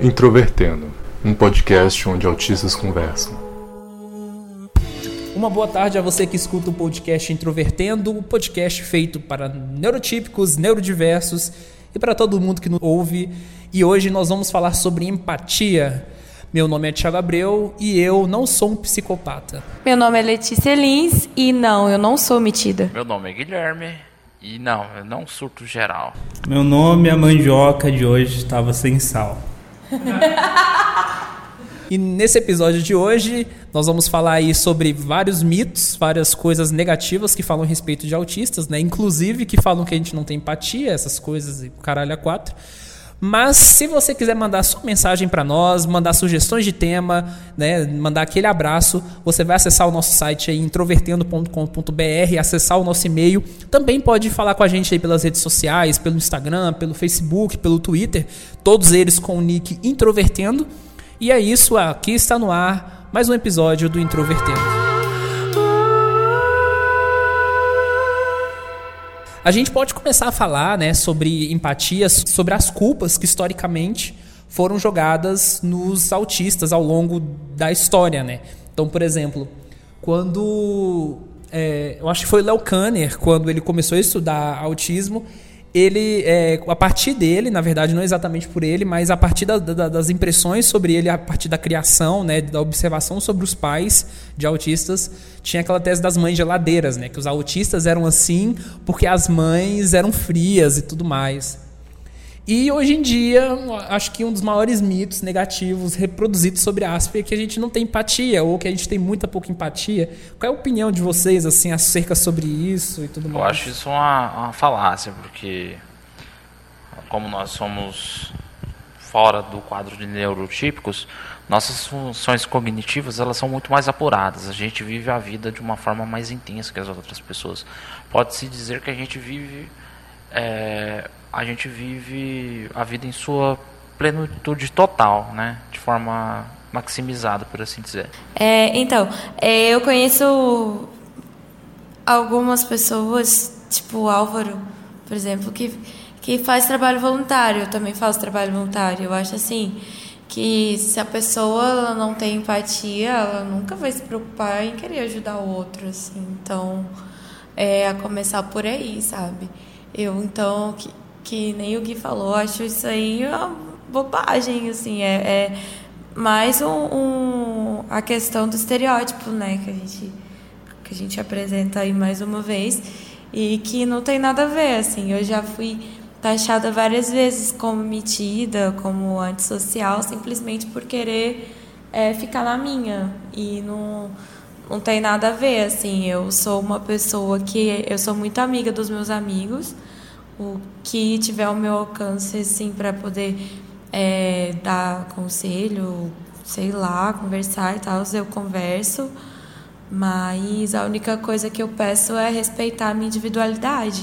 Introvertendo, um podcast onde autistas conversam. Uma boa tarde a você que escuta o podcast Introvertendo, o um podcast feito para neurotípicos, neurodiversos e para todo mundo que nos ouve. E hoje nós vamos falar sobre empatia. Meu nome é Thiago Abreu e eu não sou um psicopata. Meu nome é Letícia Lins e não, eu não sou metida. Meu nome é Guilherme e não, eu não surto geral. Meu nome é Mandioca de hoje estava sem sal. e nesse episódio de hoje, nós vamos falar aí sobre vários mitos, várias coisas negativas que falam a respeito de autistas, né? Inclusive que falam que a gente não tem empatia, essas coisas e caralho a quatro. Mas se você quiser mandar sua mensagem para nós, mandar sugestões de tema, né, mandar aquele abraço, você vai acessar o nosso site aí introvertendo.com.br, acessar o nosso e-mail. Também pode falar com a gente aí pelas redes sociais, pelo Instagram, pelo Facebook, pelo Twitter, todos eles com o nick Introvertendo. E é isso, aqui está no ar mais um episódio do Introvertendo. A gente pode começar a falar né, sobre empatia, sobre as culpas que historicamente foram jogadas nos autistas ao longo da história. Né? Então, por exemplo, quando. É, eu acho que foi Léo Kanner, quando ele começou a estudar autismo, ele, é, a partir dele, na verdade, não exatamente por ele, mas a partir da, da, das impressões sobre ele, a partir da criação, né, da observação sobre os pais de autistas, tinha aquela tese das mães geladeiras, né, que os autistas eram assim porque as mães eram frias e tudo mais. E hoje em dia, acho que um dos maiores mitos negativos reproduzidos sobre Asper é que a gente não tem empatia, ou que a gente tem muita pouca empatia. Qual é a opinião de vocês assim acerca sobre isso e tudo mais? Eu acho isso uma, uma falácia, porque como nós somos fora do quadro de neurotípicos, nossas funções cognitivas elas são muito mais apuradas. A gente vive a vida de uma forma mais intensa que as outras pessoas. Pode-se dizer que a gente vive é, a gente vive a vida em sua plenitude total, né? De forma maximizada, por assim dizer. É, então, é, eu conheço algumas pessoas, tipo o Álvaro, por exemplo, que, que faz trabalho voluntário. Eu também faço trabalho voluntário. Eu acho assim que se a pessoa não tem empatia, ela nunca vai se preocupar em querer ajudar o outro, assim. Então, é a começar por aí, sabe? Eu então que, que nem o Gui falou, acho isso aí uma bobagem, assim, é, é mais um, um, a questão do estereótipo, né, que a gente que a gente apresenta aí mais uma vez e que não tem nada a ver, assim, eu já fui taxada várias vezes como metida, como antissocial, simplesmente por querer é, ficar na minha e não não tem nada a ver, assim, eu sou uma pessoa que eu sou muito amiga dos meus amigos, o que tiver ao meu alcance, assim, para poder é, dar conselho, sei lá, conversar e tal, eu converso, mas a única coisa que eu peço é respeitar a minha individualidade.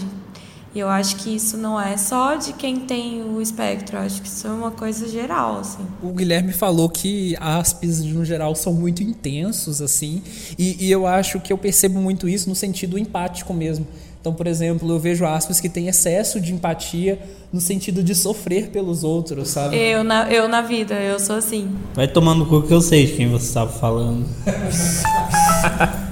E eu acho que isso não é só de quem tem o espectro, eu acho que isso é uma coisa geral, assim. O Guilherme falou que aspes, no geral, são muito intensos, assim, e, e eu acho que eu percebo muito isso no sentido empático mesmo. Então, por exemplo, eu vejo aspas que têm excesso de empatia no sentido de sofrer pelos outros, sabe? Eu na, eu na vida, eu sou assim. Vai tomando cu que eu sei de quem você estava falando.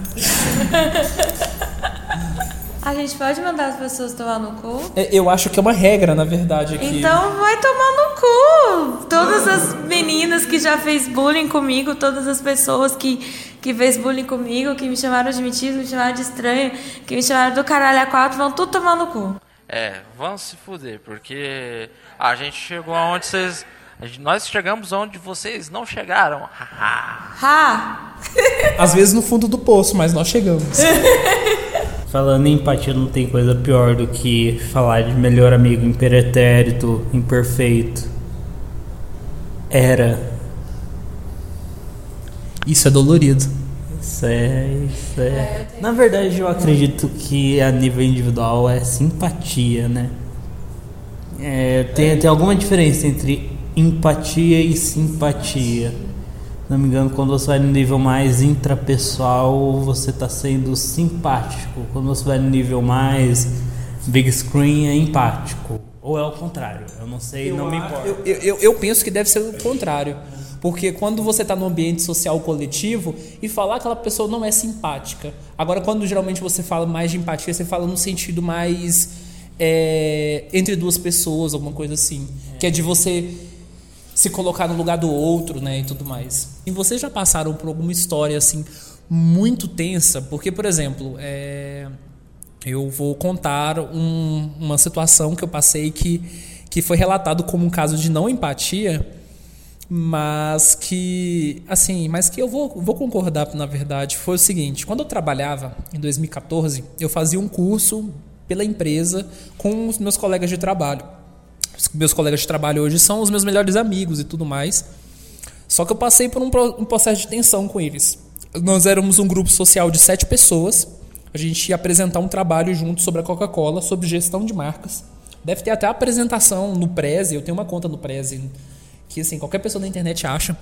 A gente pode mandar as pessoas tomar no cu? É, eu acho que é uma regra, na verdade. Aqui. Então vai tomar no cu! Todas as meninas que já fez bullying comigo, todas as pessoas que, que fez bullying comigo, que me chamaram de metido, me chamaram de estranho, que me chamaram do caralho a quatro, vão tudo tomar no cu. É, vão se fuder, porque a gente chegou aonde vocês. Nós chegamos onde vocês não chegaram. Ha! Às vezes no fundo do poço, mas nós chegamos. Falando em empatia, não tem coisa pior do que falar de melhor amigo imperetérito, imperfeito. Era. Isso é dolorido. Isso é, isso é. Na verdade, eu acredito que a nível individual é simpatia, né? É, tem, tem alguma diferença entre empatia e simpatia. não me engano, quando você vai no nível mais intrapessoal, você está sendo simpático. Quando você vai no nível mais big screen, é empático. Ou é o contrário? Eu não sei, eu, não me importa. Eu, eu, eu, penso que deve ser o contrário. Porque quando você está no ambiente social coletivo e falar que aquela pessoa não é simpática. Agora, quando geralmente você fala mais de empatia, você fala no sentido mais é, entre duas pessoas, alguma coisa assim. É. Que é de você se colocar no lugar do outro, né, e tudo mais. E vocês já passaram por alguma história assim muito tensa? Porque, por exemplo, é, eu vou contar um, uma situação que eu passei que, que foi relatado como um caso de não empatia, mas que, assim, mas que eu vou, vou concordar, na verdade, foi o seguinte, quando eu trabalhava, em 2014, eu fazia um curso pela empresa com os meus colegas de trabalho. Os meus colegas de trabalho hoje são os meus melhores amigos e tudo mais. Só que eu passei por um, um processo de tensão com eles. Nós éramos um grupo social de sete pessoas, a gente ia apresentar um trabalho junto sobre a Coca-Cola, sobre gestão de marcas. Deve ter até apresentação no Prezi, eu tenho uma conta no Prezi, que assim, qualquer pessoa na internet acha.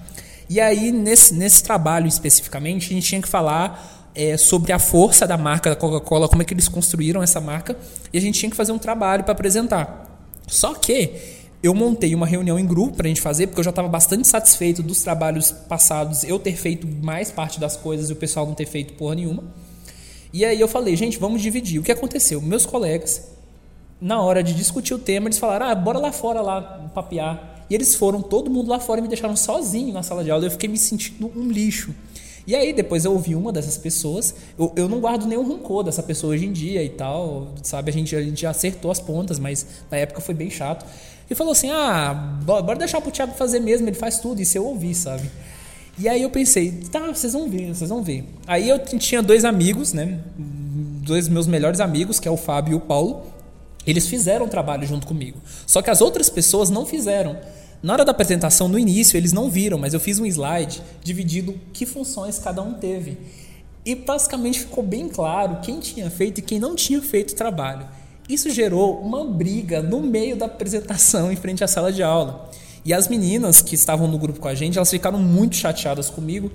E aí, nesse, nesse trabalho especificamente, a gente tinha que falar é, sobre a força da marca da Coca-Cola, como é que eles construíram essa marca, e a gente tinha que fazer um trabalho para apresentar. Só que eu montei uma reunião em grupo para a gente fazer, porque eu já estava bastante satisfeito dos trabalhos passados, eu ter feito mais parte das coisas e o pessoal não ter feito porra nenhuma. E aí eu falei, gente, vamos dividir. O que aconteceu? Meus colegas, na hora de discutir o tema, eles falaram, ah, bora lá fora lá papear. E eles foram, todo mundo lá fora, e me deixaram sozinho na sala de aula. Eu fiquei me sentindo um lixo. E aí depois eu ouvi uma dessas pessoas, eu, eu não guardo nenhum rancor dessa pessoa hoje em dia e tal, sabe? A gente, a gente já acertou as pontas, mas na época foi bem chato. E falou assim: ah, bora deixar pro Thiago fazer mesmo, ele faz tudo. Isso eu ouvi, sabe? E aí eu pensei, tá, vocês vão ver, vocês vão ver. Aí eu tinha dois amigos, né? Dois meus melhores amigos, que é o Fábio e o Paulo. Eles fizeram o trabalho junto comigo. Só que as outras pessoas não fizeram. Na hora da apresentação, no início, eles não viram, mas eu fiz um slide dividido que funções cada um teve. E basicamente ficou bem claro quem tinha feito e quem não tinha feito o trabalho. Isso gerou uma briga no meio da apresentação em frente à sala de aula. E as meninas que estavam no grupo com a gente, elas ficaram muito chateadas comigo.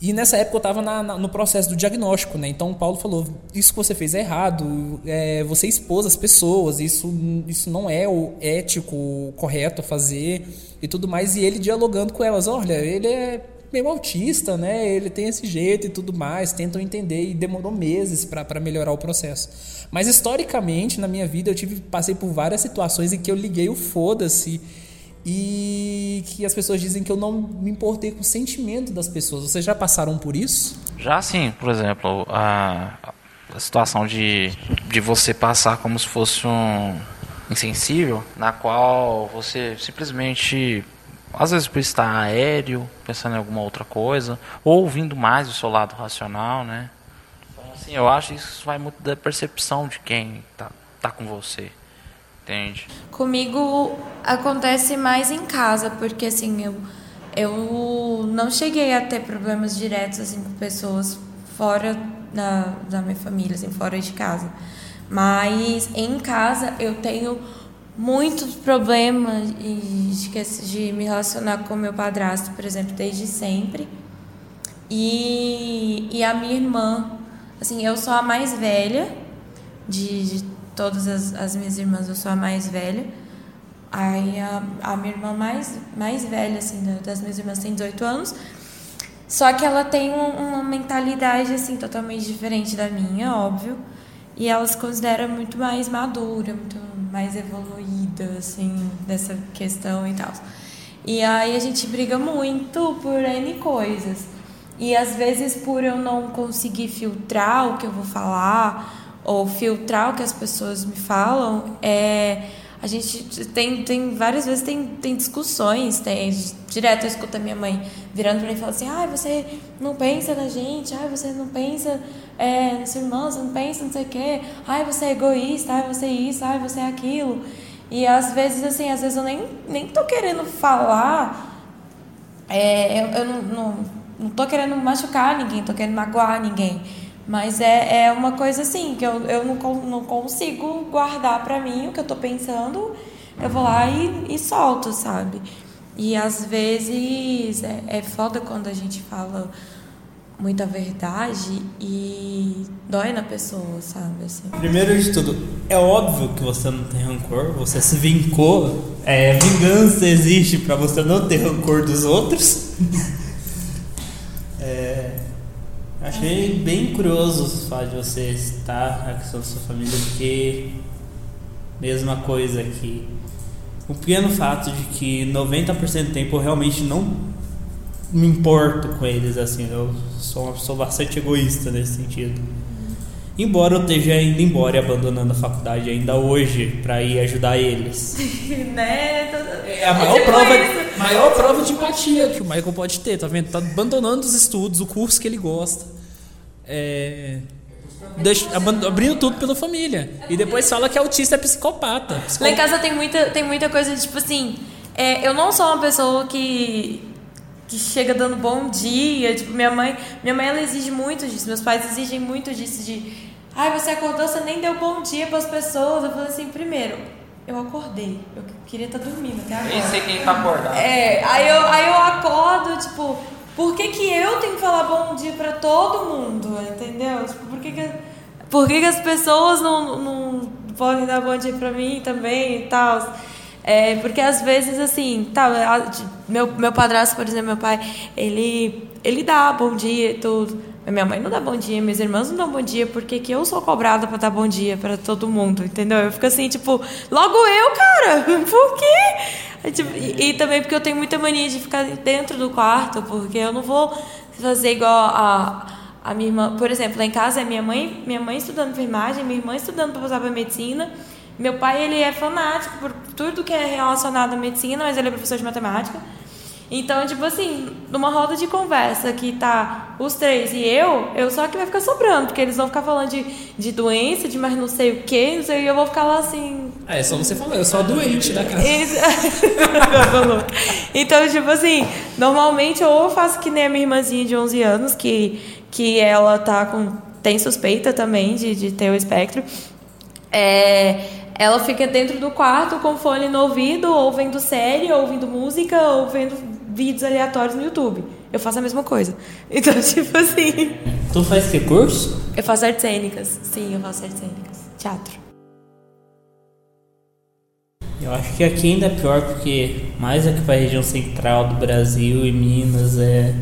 E nessa época eu estava no processo do diagnóstico, né? Então o Paulo falou: Isso que você fez é errado, é, você expôs as pessoas, isso, isso não é o ético correto a fazer e tudo mais. E ele dialogando com elas: Olha, ele é meio autista, né? Ele tem esse jeito e tudo mais, tentam entender e demorou meses para melhorar o processo. Mas historicamente, na minha vida, eu tive passei por várias situações em que eu liguei o foda-se e que as pessoas dizem que eu não me importei com o sentimento das pessoas. Vocês já passaram por isso? Já sim, por exemplo, a, a situação de, de você passar como se fosse um insensível, na qual você simplesmente às vezes por estar aéreo, pensando em alguma outra coisa, ou ouvindo mais o seu lado racional, né? Então, assim, eu acho que isso vai muito da percepção de quem tá, tá com você. Entende? Comigo acontece mais em casa, porque assim, eu, eu não cheguei a ter problemas diretos assim, com pessoas fora da, da minha família, assim, fora de casa. Mas em casa eu tenho muitos problemas de, de me relacionar com meu padrasto, por exemplo, desde sempre. E, e a minha irmã, assim, eu sou a mais velha de, de todas as, as minhas irmãs, eu sou a mais velha. Aí a, a minha irmã mais, mais velha, assim, das minhas irmãs tem 18 anos. Só que ela tem um, uma mentalidade, assim, totalmente diferente da minha, óbvio. E ela se considera muito mais madura, muito mais evoluída, assim, dessa questão e tal. E aí a gente briga muito por N coisas. E às vezes por eu não conseguir filtrar o que eu vou falar, ou filtrar o que as pessoas me falam, é, a gente tem, tem várias vezes tem, tem discussões, tem direto eu escuto a minha mãe virando para mim e falando assim, ah, você não pensa na gente, ah, você não pensa é, nos seus irmãos, você não pensa não sei o quê, ah, você é egoísta, ah, você é isso, ah, você é aquilo. E às vezes, assim, às vezes eu nem, nem tô querendo falar, é, eu, eu não, não, não tô querendo machucar ninguém, tô querendo magoar ninguém. Mas é, é uma coisa assim, que eu, eu não, não consigo guardar para mim o que eu tô pensando, eu vou lá e, e solto, sabe? E às vezes é, é foda quando a gente fala muita verdade e dói na pessoa, sabe? Assim. Primeiro de tudo, é óbvio que você não tem rancor, você se vincou. É, vingança existe pra você não ter rancor dos outros. Achei bem curioso fato de você estar a questão da sua família, porque mesma coisa aqui. O pequeno fato de que 90% do tempo eu realmente não me importo com eles, assim, eu sou uma bastante egoísta nesse sentido. Embora eu esteja indo embora e abandonando a faculdade ainda hoje para ir ajudar eles. né? É a maior, tipo prova, isso. maior prova de empatia que o Michael pode ter, tá vendo? Tá abandonando os estudos, o curso que ele gosta. É, deixa- abrindo tudo pela família. E depois fala que autista é psicopata. Lá em Psicopata. casa tem muita, tem muita coisa tipo assim, é, eu não sou uma pessoa que, que chega dando bom dia, tipo, minha mãe, minha mãe ela exige muito disso, meus pais exigem muito disso de, ai, você acordou, você nem deu bom dia para as pessoas. Eu falei assim, primeiro, eu acordei, eu queria estar dormindo até agora. Nem sei quem tá acordado. É, aí eu, aí eu acordo, tipo, por que, que eu tenho que falar bom dia pra todo mundo, entendeu? Tipo, por que, que, por que, que as pessoas não, não podem dar bom dia pra mim também e tal? É, porque às vezes, assim, tá, meu, meu padrasto, por exemplo, meu pai, ele, ele dá bom dia e tudo. Minha mãe não dá bom dia, meus irmãos não dão bom dia, porque que eu sou cobrada pra dar bom dia pra todo mundo, entendeu? Eu fico assim, tipo, logo eu, cara, por quê? Tipo, e, e também porque eu tenho muita mania de ficar dentro do quarto, porque eu não vou fazer igual a, a minha irmã. Por exemplo, lá em casa é minha mãe, minha mãe estudando enfermagem, minha irmã estudando para passar para medicina. Meu pai, ele é fanático por tudo que é relacionado à medicina, mas ele é professor de matemática. Então, tipo assim, numa roda de conversa que tá os três e eu, eu só que vai ficar sobrando, porque eles vão ficar falando de, de doença, de mais não sei o que, não sei, e eu vou ficar lá assim, É, só você falou, eu sou a doente da casa. então, tipo assim, normalmente ou eu faço que nem a minha irmãzinha de 11 anos, que, que ela tá com. tem suspeita também de, de ter o espectro. É, ela fica dentro do quarto com fone no ouvido, ou vendo série, ou ouvindo música, ou vendo vídeos aleatórios no YouTube. Eu faço a mesma coisa. Então, tipo assim. Tu faz que curso? Eu faço artes cênicas. Sim, eu faço artes cênicas. Teatro. Eu acho que aqui ainda é pior porque mais aqui para a região central do Brasil e Minas é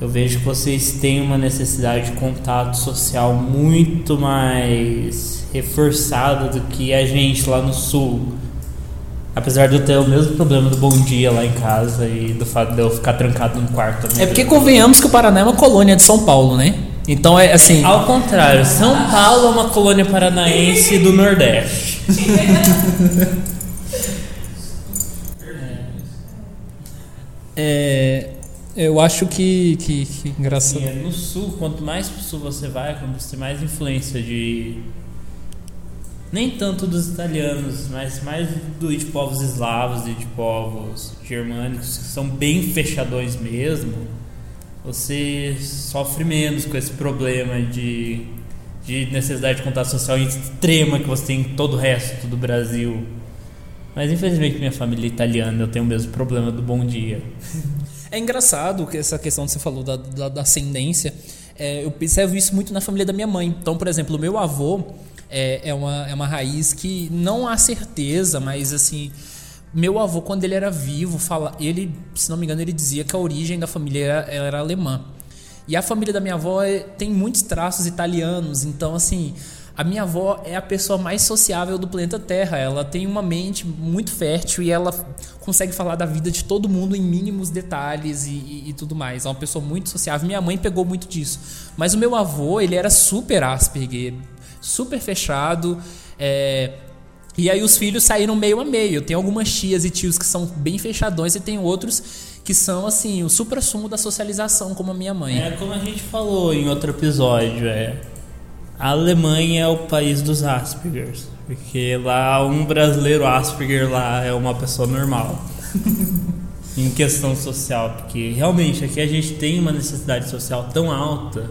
eu vejo que vocês têm uma necessidade de contato social muito mais reforçada do que a gente lá no sul. Apesar de eu ter o mesmo problema do bom dia lá em casa e do fato de eu ficar trancado no quarto. É porque convenhamos que o Paraná é uma colônia de São Paulo, né? Então é assim. Ao contrário, São Paulo é uma colônia paranaense do Nordeste. É, eu acho que, que, que engraçado. Sim, é no sul, quanto mais pro sul você vai, quando você tem mais influência de. Nem tanto dos italianos, mas mais do, de povos eslavos e de povos germânicos, que são bem fechadões mesmo, você sofre menos com esse problema de, de necessidade de contato social extrema que você tem em todo o resto do Brasil. Mas infelizmente minha família é italiana, eu tenho o mesmo problema do bom dia. É engraçado que essa questão que você falou da, da, da ascendência. É, eu observo isso muito na família da minha mãe. Então, por exemplo, o meu avô é, é, uma, é uma raiz que não há certeza, mas assim. Meu avô, quando ele era vivo, fala, ele, se não me engano, ele dizia que a origem da família era, era alemã. E a família da minha avó é- tem muitos traços italianos, então assim, a minha avó é a pessoa mais sociável do planeta Terra. Ela tem uma mente muito fértil e ela consegue falar da vida de todo mundo em mínimos detalhes e, e- e tudo mais. É uma pessoa muito sociável. Minha mãe pegou muito disso. Mas o meu avô, ele era super Asperger, super fechado. é, e aí os filhos saíram meio a meio. Tem algumas tias e tios que são bem fechadões e tem outros que são assim o supra-sumo da socialização, como a minha mãe. É como a gente falou em outro episódio, é a Alemanha é o país dos Aspergers, porque lá um brasileiro Asperger lá é uma pessoa normal. em questão social, porque realmente aqui a gente tem uma necessidade social tão alta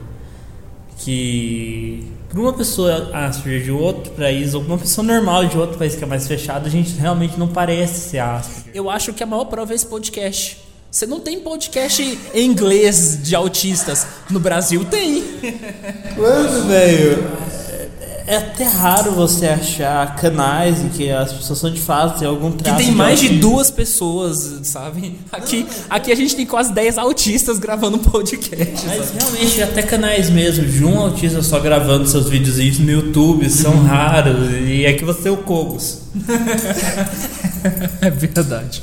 que para uma pessoa Asperger de outro país ou uma pessoa normal de outro país que é mais fechado, a gente realmente não parece ser Asperger. Eu acho que a maior prova é esse podcast. Você não tem podcast em inglês de autistas. No Brasil tem. Mano, velho, é até raro você achar canais em que as pessoas são de fato tem algum Que traço tem mais de autismo. duas pessoas, sabe? Aqui, aqui a gente tem quase 10 autistas gravando um podcast. Mas sabe? realmente, até canais mesmo de um autista só gravando seus videozinhos no YouTube são raros. E é que você é o Cogos. É verdade.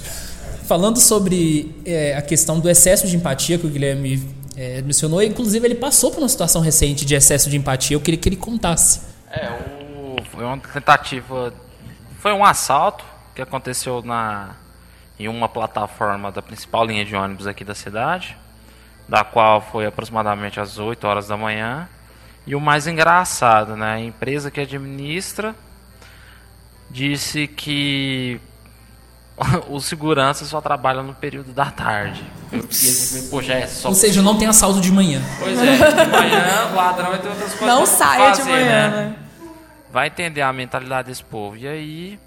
Falando sobre é, a questão do excesso de empatia que o Guilherme é, mencionou, inclusive ele passou por uma situação recente de excesso de empatia. Eu queria que ele contasse. É, o, foi uma tentativa. Foi um assalto que aconteceu na em uma plataforma da principal linha de ônibus aqui da cidade, da qual foi aproximadamente às 8 horas da manhã. E o mais engraçado, né, a empresa que administra disse que os seguranças só trabalham no período da tarde. Eu fiquei, poxa, é só Ou seja, não tem assalto de manhã. Pois é, de manhã o ladrão vai ter outras coisas Não saia de fazer, manhã, né? né? Vai entender a mentalidade desse povo. E aí,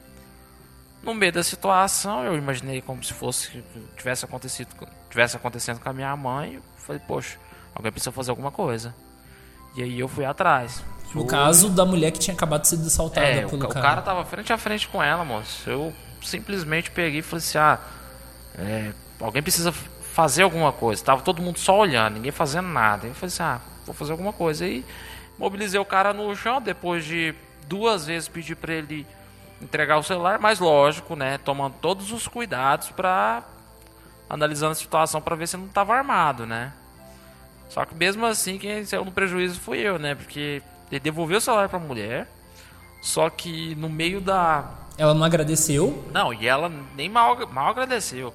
no meio da situação, eu imaginei como se fosse tivesse acontecido, tivesse acontecendo com a minha mãe. Eu falei, poxa, alguém precisa fazer alguma coisa. E aí eu fui atrás. No Fui- caso da mulher que tinha acabado de ser assaltada é, o, pelo o cara. cara tava frente a frente com ela, moço. Eu simplesmente peguei e falei assim: ah, é, alguém precisa fazer alguma coisa. Tava todo mundo só olhando, ninguém fazendo nada. Eu falei assim: ah, vou fazer alguma coisa. Aí mobilizei o cara no chão, depois de duas vezes pedir pra ele entregar o celular, mas lógico, né? Tomando todos os cuidados pra. analisando a situação pra ver se não tava armado, né? Só que mesmo assim, quem saiu no prejuízo fui eu, né? Porque ele devolveu o celular pra mulher. Só que no meio da. Ela não agradeceu. Não, e ela nem mal, mal agradeceu.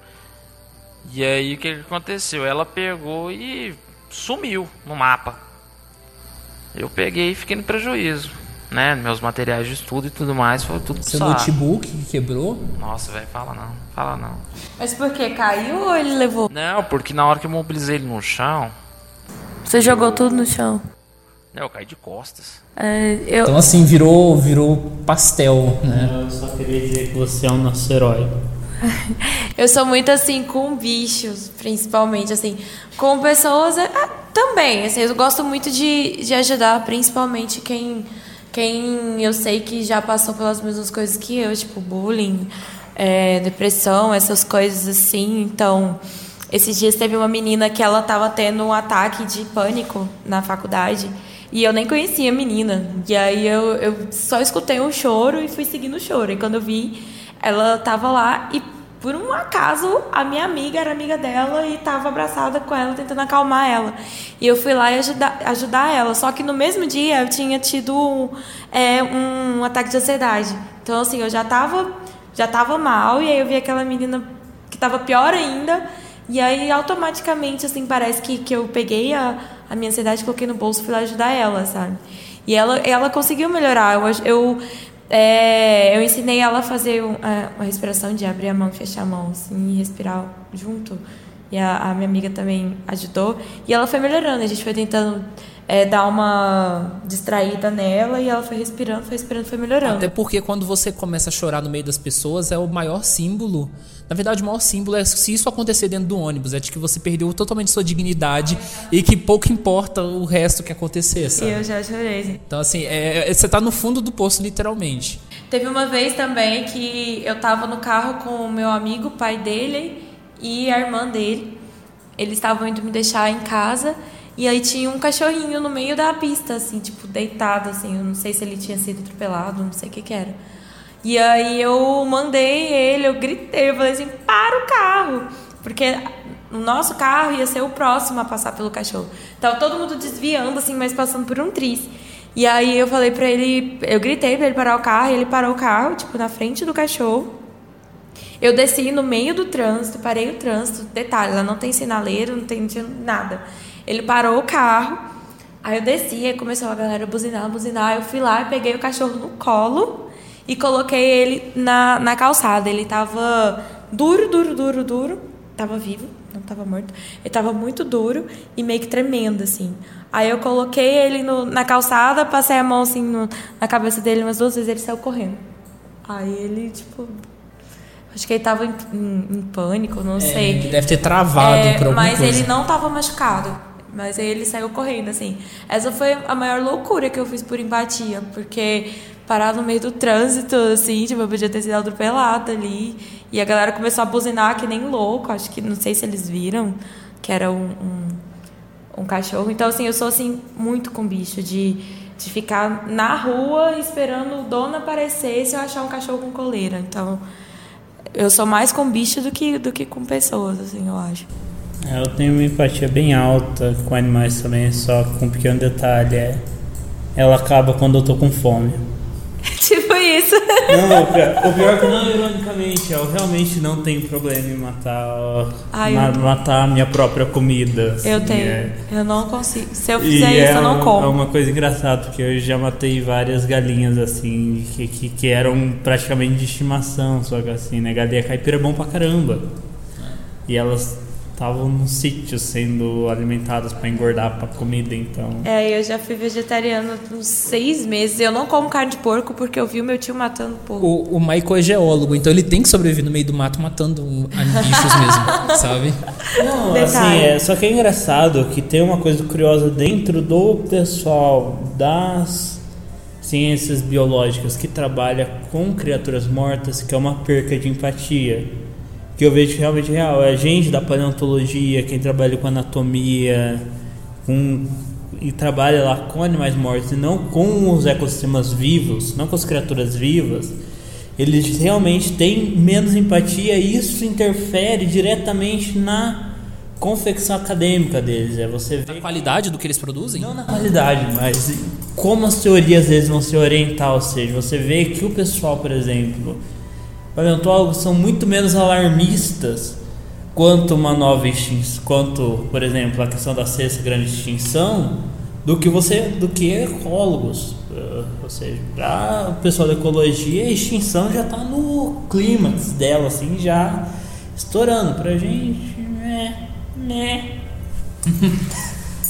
E aí o que, que aconteceu? Ela pegou e sumiu no mapa. Eu peguei e fiquei no prejuízo. Né? Meus materiais de estudo e tudo mais, foi tudo Seu saco. notebook que quebrou. Nossa, velho, fala não, fala não. Mas por quê? Caiu ou ele levou? Não, porque na hora que eu mobilizei ele no chão, Você jogou tudo no chão. né, eu caí de costas. É, eu, Então assim, virou, virou pastel, né? Eu só queria dizer que você é o nosso herói. eu sou muito assim com bichos, principalmente, assim. Com pessoas é, ah, também. Assim, eu gosto muito de, de ajudar, principalmente quem, quem eu sei que já passou pelas mesmas coisas que eu, tipo bullying, é, depressão, essas coisas assim. Então, esses dias teve uma menina que ela tava tendo um ataque de pânico na faculdade. E eu nem conhecia a menina. E aí eu, eu só escutei um choro e fui seguindo o choro. E quando eu vi, ela tava lá e por um acaso a minha amiga era amiga dela e tava abraçada com ela, tentando acalmar ela. E eu fui lá e ajudar, ajudar ela. Só que no mesmo dia eu tinha tido é, um ataque de ansiedade. Então, assim, eu já tava, já tava mal e aí eu vi aquela menina que tava pior ainda. E aí, automaticamente, assim, parece que, que eu peguei a, a minha ansiedade, coloquei no bolso e fui lá ajudar ela, sabe? E ela, ela conseguiu melhorar. Eu, eu, é, eu ensinei ela a fazer um- é, uma respiração de abrir a mão fechar a mão, assim, e respirar junto. E a, a minha amiga também ajudou. E ela foi melhorando. A gente foi tentando é, dar uma distraída nela e ela foi respirando, foi respirando, foi melhorando. Até porque quando você começa a chorar no meio das pessoas, é o maior símbolo. Na verdade, o maior símbolo é se isso acontecer dentro do ônibus, é de que você perdeu totalmente sua dignidade e que pouco importa o resto que acontecer, E sabe? eu já chorei. Então, assim, é- é- você tá no fundo do poço, literalmente. Teve uma vez também que eu tava no carro com o meu amigo, o pai dele e a irmã dele. Eles estavam indo me deixar em casa e aí tinha um cachorrinho no meio da pista, assim, tipo, deitado, assim. Eu não sei se ele tinha sido atropelado, não sei o que que era. E aí eu mandei ele, eu gritei, eu falei assim, para o carro. Porque o nosso carro ia ser o próximo a passar pelo cachorro. Tava todo mundo desviando, assim, mas passando por um tris. E aí eu falei pra ele, eu gritei pra ele parar o carro, e ele parou o carro, tipo, na frente do cachorro. Eu desci no meio do trânsito, parei o trânsito. Detalhe, lá não tem sinaleiro, não tem nada. Ele parou o carro, aí eu desci, aí começou a galera a buzinar, buzinar. Eu fui lá e peguei o cachorro no colo e coloquei ele na, na calçada. Ele tava duro, duro, duro, duro. tava vivo, não tava morto. Ele tava muito duro e meio que tremendo, assim. Aí eu coloquei ele no, na calçada, passei a mão assim no, na cabeça dele umas duas vezes ele saiu correndo. Aí ele, tipo. Acho que ele tava em, em, em pânico, não sei. Ele deve ter travado É, por alguma mas coisa. ele não tava machucado. Mas aí ele saiu correndo, assim. Essa foi a maior loucura que eu fiz por empatia, porque parar no meio do trânsito, assim, tipo, eu podia ter sido atropelada ali. E a galera começou a buzinar que nem louco. Acho que, não sei se eles viram, que era um, um, um cachorro. Então, assim, eu sou, assim, muito com bicho, de, de ficar na rua esperando o dono aparecer se eu achar um cachorro com coleira. Então, eu sou mais com bicho do que, do que com pessoas, assim, eu acho. É, Eu tenho uma empatia bem alta com animais também, só que com um pequeno detalhe é. Ela acaba quando eu tô com fome. tipo isso. Não, o pior, o pior é que não, ironicamente, eu realmente não tenho problema em matar, Ai, ma- eu- matar a minha própria comida. Eu assim, tenho. é. Eu não consigo. Se eu E fizer é, isso, eu não um- como. é uma coisa engraçada, porque eu já matei várias galinhas assim, que, que, que eram praticamente de estimação, só que assim, né? Galinha caipira é bom pra caramba. E elas estavam no sítio sendo alimentadas pra engordar pra comida, então. É, eu já fui vegetariana uns seis meses. Eu não como carne de porco porque eu vi o meu tio matando porco. O, o Michael é geólogo, então ele tem que sobreviver no meio do mato matando bichos mesmo, sabe? Não, Detalhe. assim, é, só que é engraçado que tem uma coisa curiosa dentro do pessoal das ciências biológicas que trabalha com criaturas mortas, que é uma perca de empatia. Que eu vejo realmente real. É a gente da paleontologia, quem trabalha com anatomia, com, e trabalha lá com animais mortos e não com os ecossistemas vivos, não com as criaturas vivas, eles realmente têm menos empatia e isso interfere diretamente na confecção acadêmica deles. É você A vê qualidade do que eles produzem? não na qualidade, mas como as teorias às vezes vão se orientar, ou seja, você vê que o pessoal, por exemplo, paleontólogos são muito menos alarmistas quanto uma nova extinção, quanto, por exemplo, a questão da sexta grande extinção, do que você, do que ecólogos. Eh, Ou seja, para o pessoal da ecologia, a extinção já está no clímax dela, assim, já estourando. Pra gente, né, né.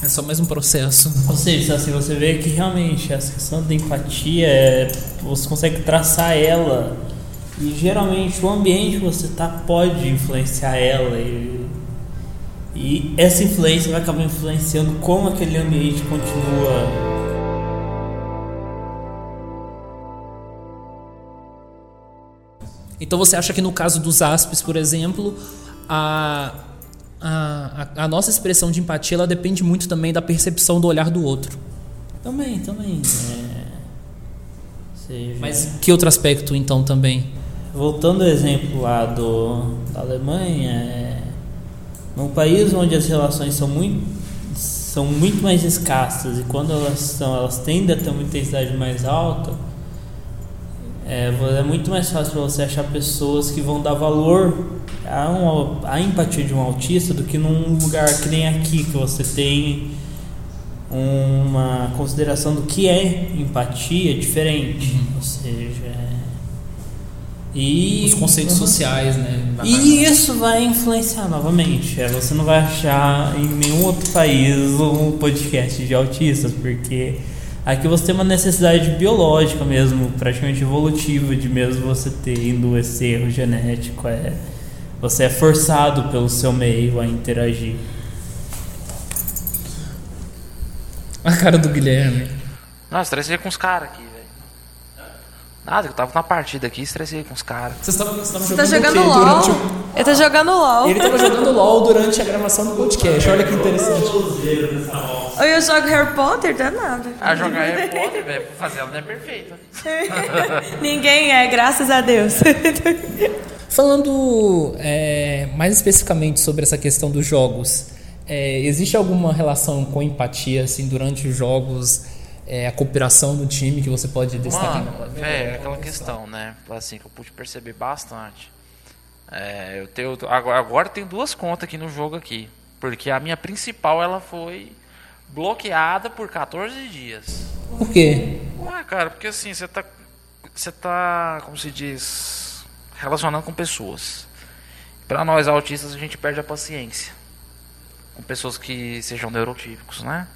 É só mais um processo. Ou seja, assim, você vê que realmente essa questão da empatia, é, você consegue traçar ela e geralmente o ambiente que você tá pode influenciar ela e, e essa influência vai acabar influenciando como aquele ambiente continua. Então você acha que no caso dos aspes, por exemplo, a, a, a, nossa expressão de empatia ela depende muito também da percepção do olhar do outro. Também, também. É, seja, Mas que outro aspecto então também? Voltando ao exemplo lá do, da Alemanha, é, num país onde as relações são muito, são muito mais escassas e quando elas são, elas tendem a ter uma intensidade mais alta, é, é muito mais fácil para você achar pessoas que vão dar valor à, uma, à empatia de um autista do que num lugar que nem aqui, que você tem uma consideração do que é empatia diferente. Ou seja, é, e Os conceitos Uhum. sociais, né? E isso vai influenciar novamente. É, você não vai achar em nenhum outro país um podcast de autistas, porque aqui você tem uma necessidade biológica mesmo, praticamente evolutiva, de mesmo você tendo esse erro genético. É, você é forçado pelo seu meio a interagir. A cara do Guilherme. Não, estressei com os caras aqui. Nada, eu tava na partida aqui, estressei com os caras. Vocês estavam tá jogando jogando o quê? LOL? Durante o- Eu tô jogando LOL. Ele tava jogando LOL durante a gravação do podcast. Olha que interessante. Ou eu jogo Harry Potter, danado. Ah, jogar Harry Potter, velho, pra fazer ela não é perfeita. Ninguém é, graças a Deus. Falando é, mais especificamente sobre essa questão dos jogos, é, existe alguma relação com empatia assim durante os jogos, é, a cooperação no time que você pode destacar? Mano, velho, é aquela questão, né? Assim, que eu pude perceber bastante. É, eu tenho, agora, agora tem duas contas aqui no jogo aqui. Porque a minha principal, ela foi bloqueada por 14 dias. Por quê? Ué, cara, porque assim, você tá. Você tá, como se diz, relacionando com pessoas. Para nós autistas, a gente perde a paciência com pessoas que sejam neurotípicos, né?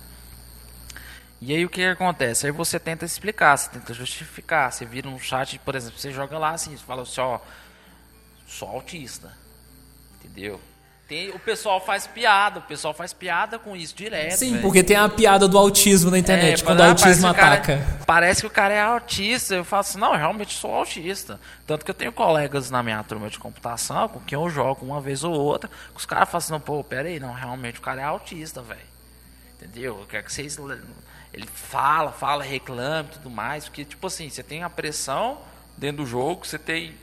E aí o que acontece? Aí você tenta explicar, você tenta justificar, você vira no chat, por exemplo, você joga lá assim, você fala assim, ó, sou autista. Entendeu? Tem, o pessoal faz piada, o pessoal faz piada com isso direto. Sim, velho. porque tem a piada do autismo na internet, É, quando o autismo que o cara- ataca. parece que o cara é autista. Eu falo assim, não, eu realmente sou autista. Tanto que eu tenho colegas na minha turma de computação com quem eu jogo uma vez ou outra, que os caras falam assim, não, pô, pera aí, não, realmente o cara é autista, velho. Entendeu? Eu quero que vocês. Le- Ele fala, fala, reclama e tudo mais. Porque, tipo assim, você tem a pressão dentro do jogo, você tem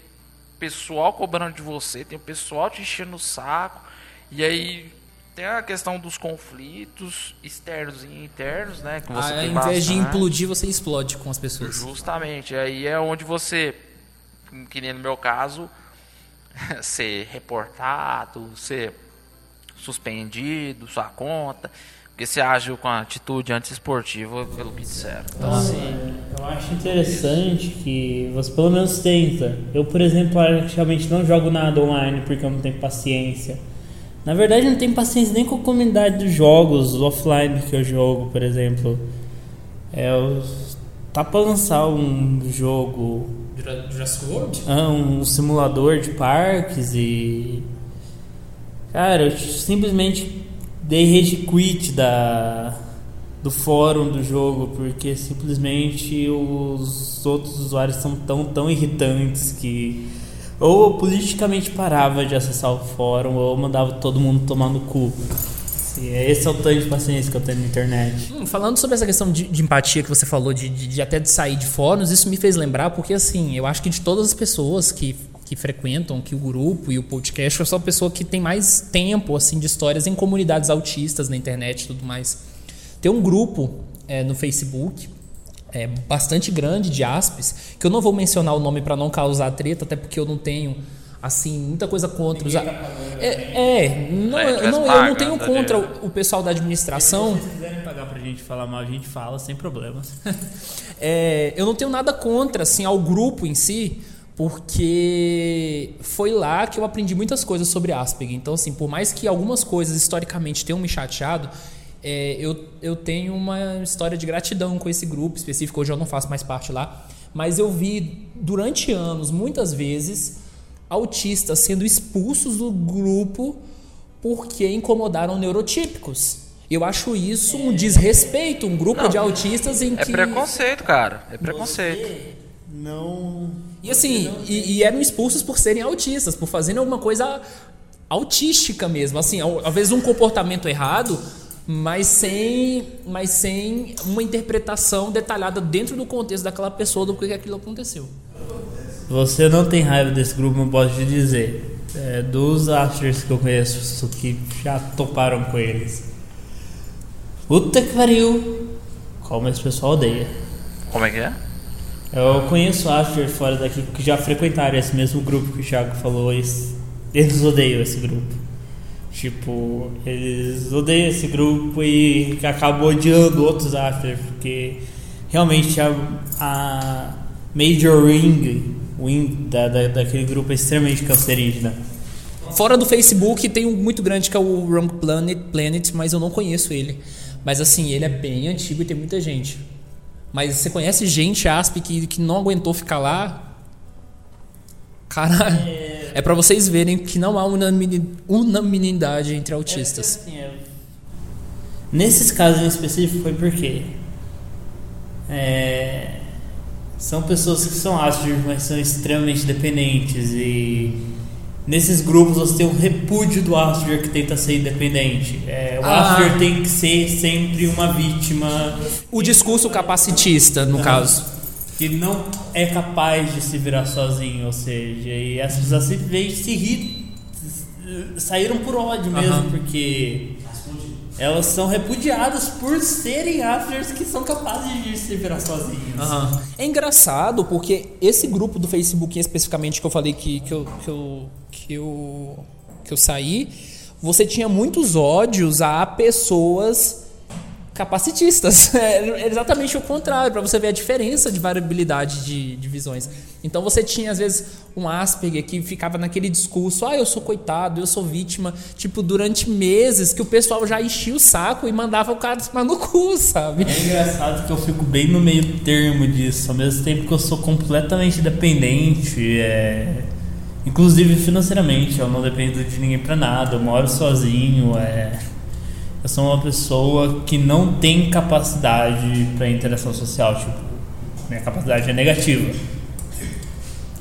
pessoal cobrando de você, tem o pessoal te enchendo o saco. E aí tem a questão dos conflitos externos e internos, né? Que você Ao tem invés de implodir, você explode com as pessoas. Justamente. Aí é onde você, que nem no meu caso, ser reportado, ser suspendido, sua conta, porque você agiu com a atitude antiesportiva pelo que disseram. Então, assim, Eu acho interessante que você pelo menos tenta. Eu, por exemplo, praticamente não jogo nada online porque eu não tenho paciência. Na verdade, eu não tenho paciência nem com a comunidade dos jogos offline que eu jogo, por exemplo. É, eu, tá pra lançar um jogo, Jurassic World? ah, um simulador de parques e. Cara, eu simplesmente dei rage quit da, do fórum do jogo, porque simplesmente os outros usuários são tão, tão irritantes que ou eu politicamente parava de acessar o fórum ou mandava todo mundo tomar no cu. Assim, esse é o tanto de paciência que eu tenho na internet. Hum, falando sobre essa questão de, de empatia que você falou, de, de- de até de sair de fóruns, isso me fez lembrar, porque assim, eu acho que de todas as pessoas que, que frequentam que o grupo e o podcast, eu sou a pessoa que tem mais tempo assim de histórias em comunidades autistas na internet e tudo mais. Tem um grupo é, no Facebook é, bastante grande de aspes, que eu não vou mencionar o nome para não causar treta, até porque eu não tenho assim muita coisa contra os a- é, é, não, É, eu não, eu não tenho tá contra o, o pessoal da administração Se quiserem pagar pra gente falar mal, a gente fala sem problemas. É, eu não tenho nada contra assim ao grupo em si, porque foi lá que eu aprendi muitas coisas sobre Asperger. Então, assim, por mais que algumas coisas historicamente tenham me chateado, é, eu, eu tenho uma história de gratidão com esse grupo específico. Hoje eu não faço mais parte lá, mas eu vi durante anos, muitas vezes, autistas sendo expulsos do grupo porque incomodaram neurotípicos. Eu acho isso um desrespeito, um grupo de autistas em é que preconceito, cara. É preconceito. Não. E assim, e, e eram expulsos por serem autistas, por fazerem alguma coisa autística mesmo, assim, ao- talvez um comportamento errado, mas sem, mas sem uma interpretação detalhada dentro do contexto daquela pessoa do que aquilo aconteceu. Você não tem raiva desse grupo, não posso te dizer. É, dos astros que eu conheço que já toparam com eles. Puta que pariu! Como esse pessoal odeia. Como é que é? Eu conheço astros fora daqui que já frequentaram esse mesmo grupo que o Thiago falou. Eles, eles odeiam esse grupo. Tipo, eles odeiam esse grupo e acabam odiando outros astros porque realmente a, a Major Ring, da, da, daquele grupo é extremamente cancerígena. Fora do Facebook tem um muito grande que é o Wrong Planet, Planet, mas eu não conheço ele. Mas assim, ele é bem antigo e tem muita gente. Mas você conhece gente ASP que, que não aguentou ficar lá? Cara, é pra vocês verem que não há unanimidade, entre autistas. Assim, é- Nesses casos em específico foi porque é, são pessoas que são Asperger, mas são extremamente dependentes e nesses grupos você tem um repúdio do Asperger que tenta ser independente. É, o Ah. Tem que ser sempre uma vítima O discurso capacitista, no caso. que não é capaz de se virar sozinho, ou seja, e essas pessoas simplesmente se irritam, saíram por ódio mesmo, porque elas são repudiadas por serem Aspergers que são capazes de se virar sozinhos. Aham. É engraçado porque esse grupo do Facebook especificamente que eu falei que, que, eu, que, eu, que, eu, que eu saí, você tinha muitos ódios a pessoas capacitistas. É exatamente o contrário, para você ver a diferença de variabilidade de, de visões. Então você tinha, às vezes, um Asperger que ficava naquele discurso: ah, eu sou coitado, eu sou vítima, tipo, durante meses que o pessoal já enchia o saco e mandava o cara tomar no cu, sabe? É engraçado que eu fico bem no meio termo disso, ao mesmo tempo que eu sou completamente dependente, é... inclusive financeiramente, eu não dependo de ninguém para nada, eu moro sozinho, é eu sou uma pessoa que não tem capacidade para interação social, tipo, minha capacidade é negativa.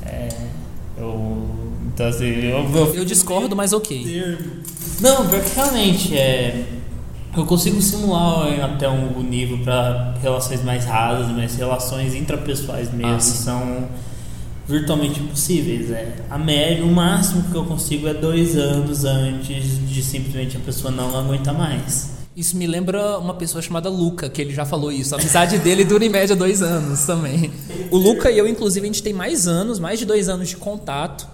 É, eu, então assim, eu, eu, eu discordo, mas ok. Não, porque realmente é, eu consigo simular até um nível para relações mais rasas, mas relações intrapessoais mesmo ah, são virtualmente impossíveis. É, a média, o máximo que eu consigo é dois anos antes de simplesmente a pessoa não aguentar mais. Isso me lembra uma pessoa chamada Luca, que ele já falou isso. A amizade dele dura em média dois anos também. O Luca e eu, inclusive, a gente tem mais anos, mais de dois anos de contato,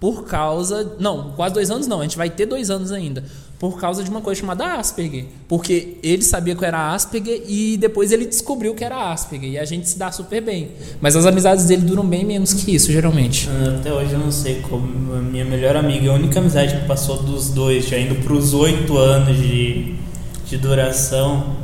por causa. Não, quase dois anos não, a gente vai ter dois anos ainda por causa de uma coisa chamada Asperger. Porque ele sabia que era Asperger e depois ele descobriu que era Asperger. E a gente se dá super bem. Mas as amizades dele duram bem menos que isso, geralmente. Ah, até hoje eu não sei como a minha melhor amiga, a única amizade que passou dos dois, já indo para os oito anos de, de duração,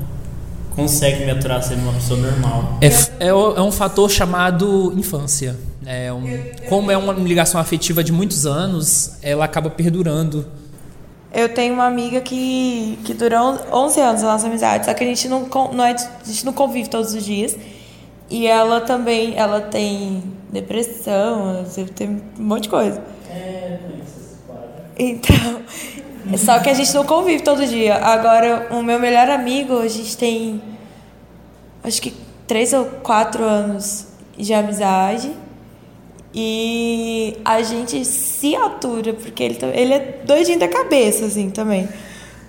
consegue me aturar sendo uma pessoa normal. É, é, é um fator chamado infância. É um, como é uma ligação afetiva de muitos anos, ela acaba perdurando eu tenho uma amiga que, que durou 11 anos a nossa amizade, só que a gente não, não, é, a gente não convive todos os dias. E ela também, ela tem depressão, tem um monte de coisa. É, Então, só que a gente não convive todo dia. Agora, o meu melhor amigo, a gente tem acho que três ou quatro anos de amizade. E a gente se atura, porque ele, ele é doidinho da cabeça, assim, também.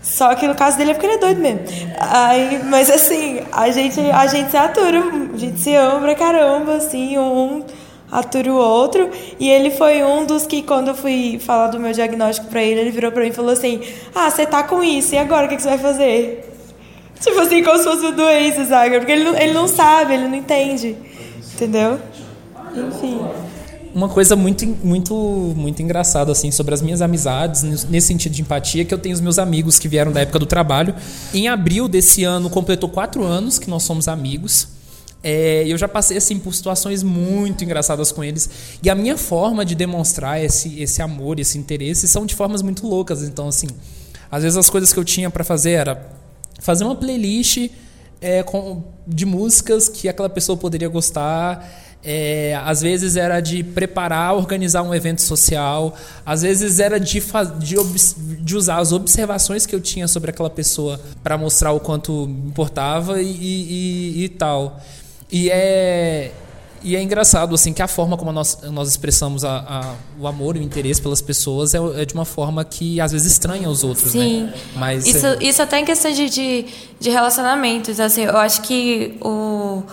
Só que no caso dele é porque ele é doido mesmo. Aí, mas assim, a gente, a gente se atura, a gente se ama pra caramba, assim, um atura o outro. E ele foi um dos que, quando eu fui falar do meu diagnóstico pra ele, ele virou pra mim e falou assim: Ah, você tá com isso, e agora o que, você vai fazer? Tipo assim, como se fosse uma doença, sabe? Porque ele não, ele não sabe, ele não entende. Entendeu? Enfim uma coisa muito, muito, muito engraçada assim sobre as minhas amizades nesse sentido de empatia que eu tenho os meus amigos que vieram da época do trabalho. Em abril desse ano completou quatro anos que nós somos amigos. É, eu já passei assim por situações muito engraçadas com eles e a minha forma de demonstrar esse, esse amor, esse interesse são de formas muito loucas. Então assim, às vezes as coisas que eu tinha para fazer era fazer uma playlist é, com, de músicas que aquela pessoa poderia gostar é, às vezes era de preparar, organizar um evento social, às vezes era de, de, de usar as observações que eu tinha sobre aquela pessoa para mostrar o quanto importava e, e, e, tal. E é, e é engraçado assim que a forma como nós, nós expressamos a, a, o amor e o interesse pelas pessoas é, é, de uma forma que às vezes estranha os outros, né? Sim. né? Mas isso, é... isso até em questão de, de, de relacionamentos. Assim, eu acho que o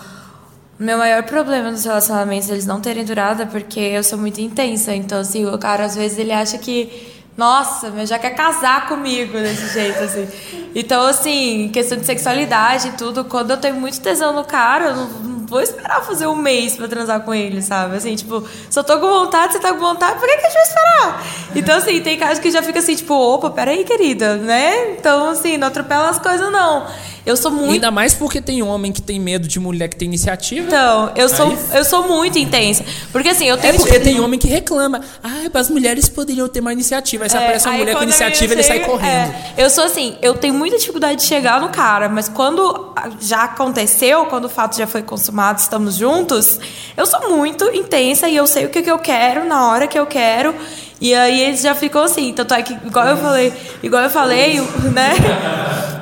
meu maior problema nos relacionamentos eles não terem durado é porque eu sou muito intensa. Então, assim, o cara às vezes ele acha que, nossa, mas já quer casar comigo desse jeito, assim. Então, assim, questão de sexualidade e tudo, quando eu tenho muito tesão no cara, eu não, vou esperar fazer um mês pra transar com ele, sabe? Assim, tipo, se eu tô com vontade, você tá com vontade, por que, que a gente vai esperar? Então, assim, tem casos que já fica assim, tipo, opa, peraí, querida, né? Então, assim, não atropela as coisas, não. Eu sou muito. Ainda mais porque tem homem que tem medo de mulher que tem iniciativa. Então, eu sou, eu sou muito intensa. Porque assim, eu tenho. É porque tem homem que reclama. Ah, as mulheres poderiam ter mais iniciativa. Aí se é, aparece uma mulher com iniciativa, ele sai correndo. É, eu sou assim, eu tenho muita dificuldade de chegar no cara, mas quando já aconteceu, quando o fato já foi consumado, estamos juntos, eu sou muito intensa e eu sei o que, que eu quero na hora que eu quero. E aí eles já ficou assim, tanto é que, igual eu falei, igual eu falei, né?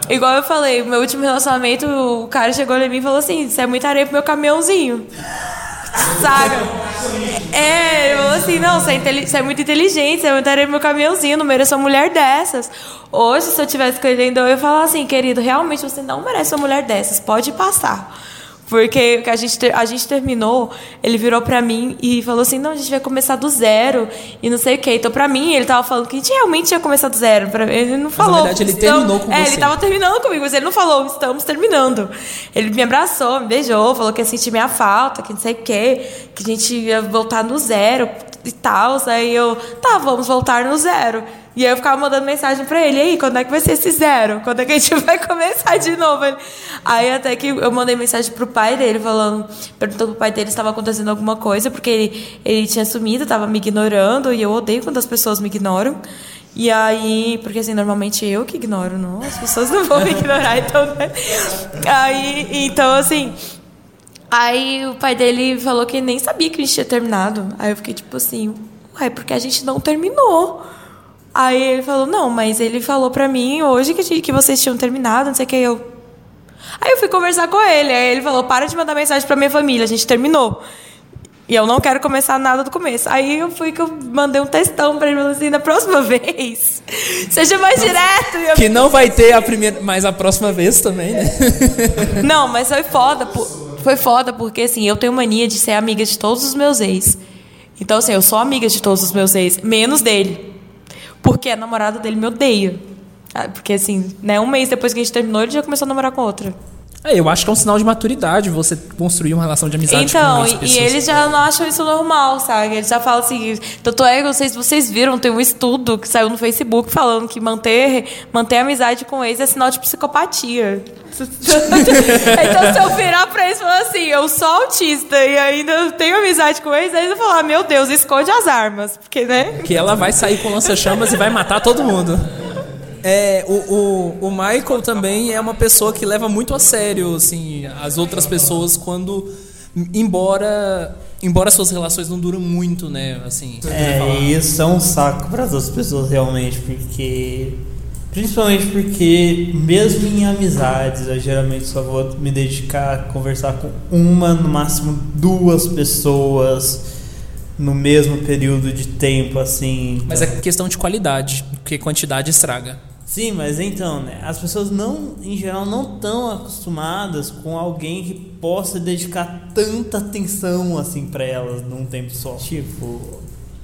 Igual eu falei, meu último relacionamento, o cara chegou em mim e falou assim: você é muito areia pro meu caminhãozinho. Sabe? É, eu falou assim, não, você é, você é, muito inteligente, você é muito areia pro meu caminhãozinho, não mereço uma mulher dessas. Hoje, se eu tivesse escolhendo, eu ia falar assim, querido, realmente você não merece uma mulher dessas, pode passar. Porque a gente, a gente terminou, ele virou pra mim e falou assim: não, a gente vai começar do zero e não sei o quê. Então, pra mim, ele tava falando que a gente realmente ia começar do zero. Pra, ele não falou. verdade, ele "Estamos-" terminou com É, você. ele tava terminando comigo, mas ele não falou, estamos terminando. Ele me abraçou, me beijou, falou que ia sentir minha falta, que não sei o quê, que a gente ia voltar no zero e tal. Aí eu, tá, vamos voltar no zero. E aí eu ficava mandando mensagem pra ele, e aí, quando é que vai ser esse zero? Quando é que a gente vai começar de novo? Aí até que eu mandei mensagem pro pai dele, falando, perguntando pro pai dele se estava acontecendo alguma coisa, porque ele, ele tinha sumido, tava me ignorando, e eu odeio quando as pessoas me ignoram. E aí, porque assim, normalmente eu que ignoro, não, as pessoas não vão me ignorar, então, né? Aí, então assim, aí o pai dele falou que nem sabia que a gente tinha terminado. Aí eu fiquei tipo assim, ué, porque a gente não terminou. Aí ele falou, não, mas ele falou pra mim hoje que, que vocês tinham terminado, não sei o que, eu... Aí eu fui conversar com ele, aí ele falou, para de mandar mensagem pra minha família, a gente terminou. E eu não quero começar nada do começo. Aí eu fui que eu mandei um textão pra ele, falando assim, da próxima vez, seja mais direto. Eu- Que não vai ter a primeira, mas a próxima vez também, né? Não, mas foi foda. Foi foda porque, assim, eu tenho mania de ser amiga de todos os meus ex. Então, assim, eu sou amiga de todos os meus ex, menos dele. Porque a namorada dele me odeia. Ah, Porque, assim, né, um mês depois que a gente terminou, ele já começou a namorar com outra. É, eu acho que é um sinal de maturidade você construir uma relação de amizade Então, com as e, pessoas. e eles já não acham isso normal, sabe? Eles já falam assim. Tanto é que não sei se vocês viram, tem um estudo que saiu no Facebook falando que manter, manter amizade com ex é sinal de psicopatia. então, se eu virar pra eles e falar assim, eu sou autista e ainda tenho amizade com ex, aí eles vão falar, meu Deus, esconde as armas. Porque, né? Que ela vai sair com lança-chamas e vai matar todo mundo. É, o, o, o Michael também é uma pessoa que leva muito a sério assim, as outras pessoas quando. Embora. Embora suas relações não duram muito, né? Assim. É, isso é um saco para as outras pessoas realmente, porque. Principalmente porque, mesmo em amizades, eu geralmente só vou me dedicar a conversar com uma, no máximo duas pessoas no mesmo período de tempo, assim. Mas é então- questão de qualidade, porque quantidade estraga. Sim, mas então, né? As pessoas não, em geral, não estão acostumadas com alguém que possa dedicar tanta atenção assim para elas num tempo só. Tipo,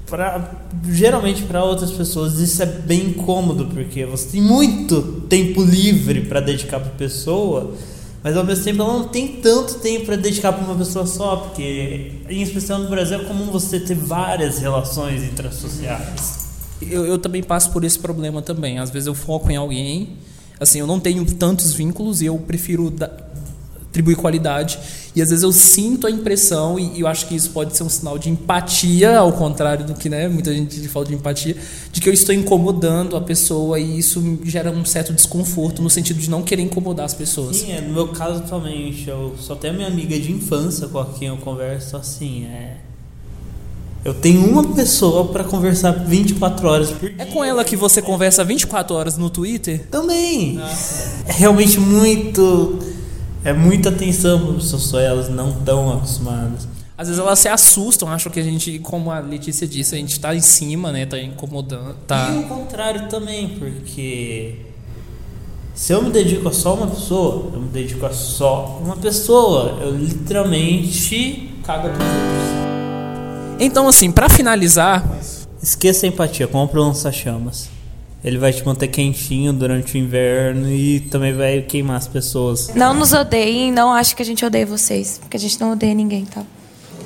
pra, geralmente para outras pessoas isso é bem cômodo porque você tem muito tempo livre para dedicar para pessoa, mas ao mesmo tempo ela não tem tanto tempo para dedicar para uma pessoa só, porque em especial no Brasil é comum você ter várias relações intrasociais. Eu, eu também passo por esse problema também. Às vezes eu foco em alguém, assim, eu não tenho tantos vínculos e eu prefiro da- atribuir qualidade. E às vezes eu sinto a impressão, e, e eu acho que isso pode ser um sinal de empatia, ao contrário do que né, muita gente fala de empatia, de que eu estou incomodando a pessoa e isso gera um certo desconforto no sentido de não querer incomodar as pessoas. Sim, é, no meu caso atualmente, eu só tenho a minha amiga de infância com quem eu converso assim, é. Eu tenho uma pessoa pra conversar 24 horas por dia. É com ela que você conversa 24 horas no Twitter? Também. É realmente muito. É muita atenção para pessoas só elas não estão acostumadas. Às vezes elas se assustam, acham que a gente, como a Letícia disse, a gente tá em cima, né? Tá incomodando. Tá. E o contrário também, porque se eu me dedico a só uma pessoa, eu me dedico a só uma pessoa. Eu literalmente cago pros outros. Então, assim, pra finalizar, Esqueça a empatia, compra um lança-chamas. Ele vai te manter quentinho durante o inverno e também vai queimar as pessoas. Não nos odeiem, não acho que a gente odeia vocês. Porque a gente não odeia ninguém, tá?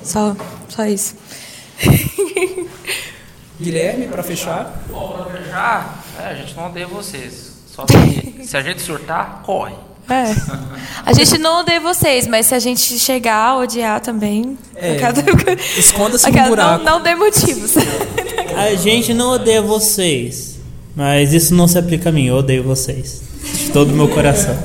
Só, só isso. Guilherme, pra fechar. Bom, pra fechar, é, a gente não odeia vocês. Só que se a gente surtar, corre. É. A gente não odeia vocês, mas se a gente chegar a odiar também. É, cada- esconda-se no buraco. Não, não dê motivos. A gente não odeia vocês, mas isso não se aplica a mim. Eu odeio vocês. De todo o meu coração.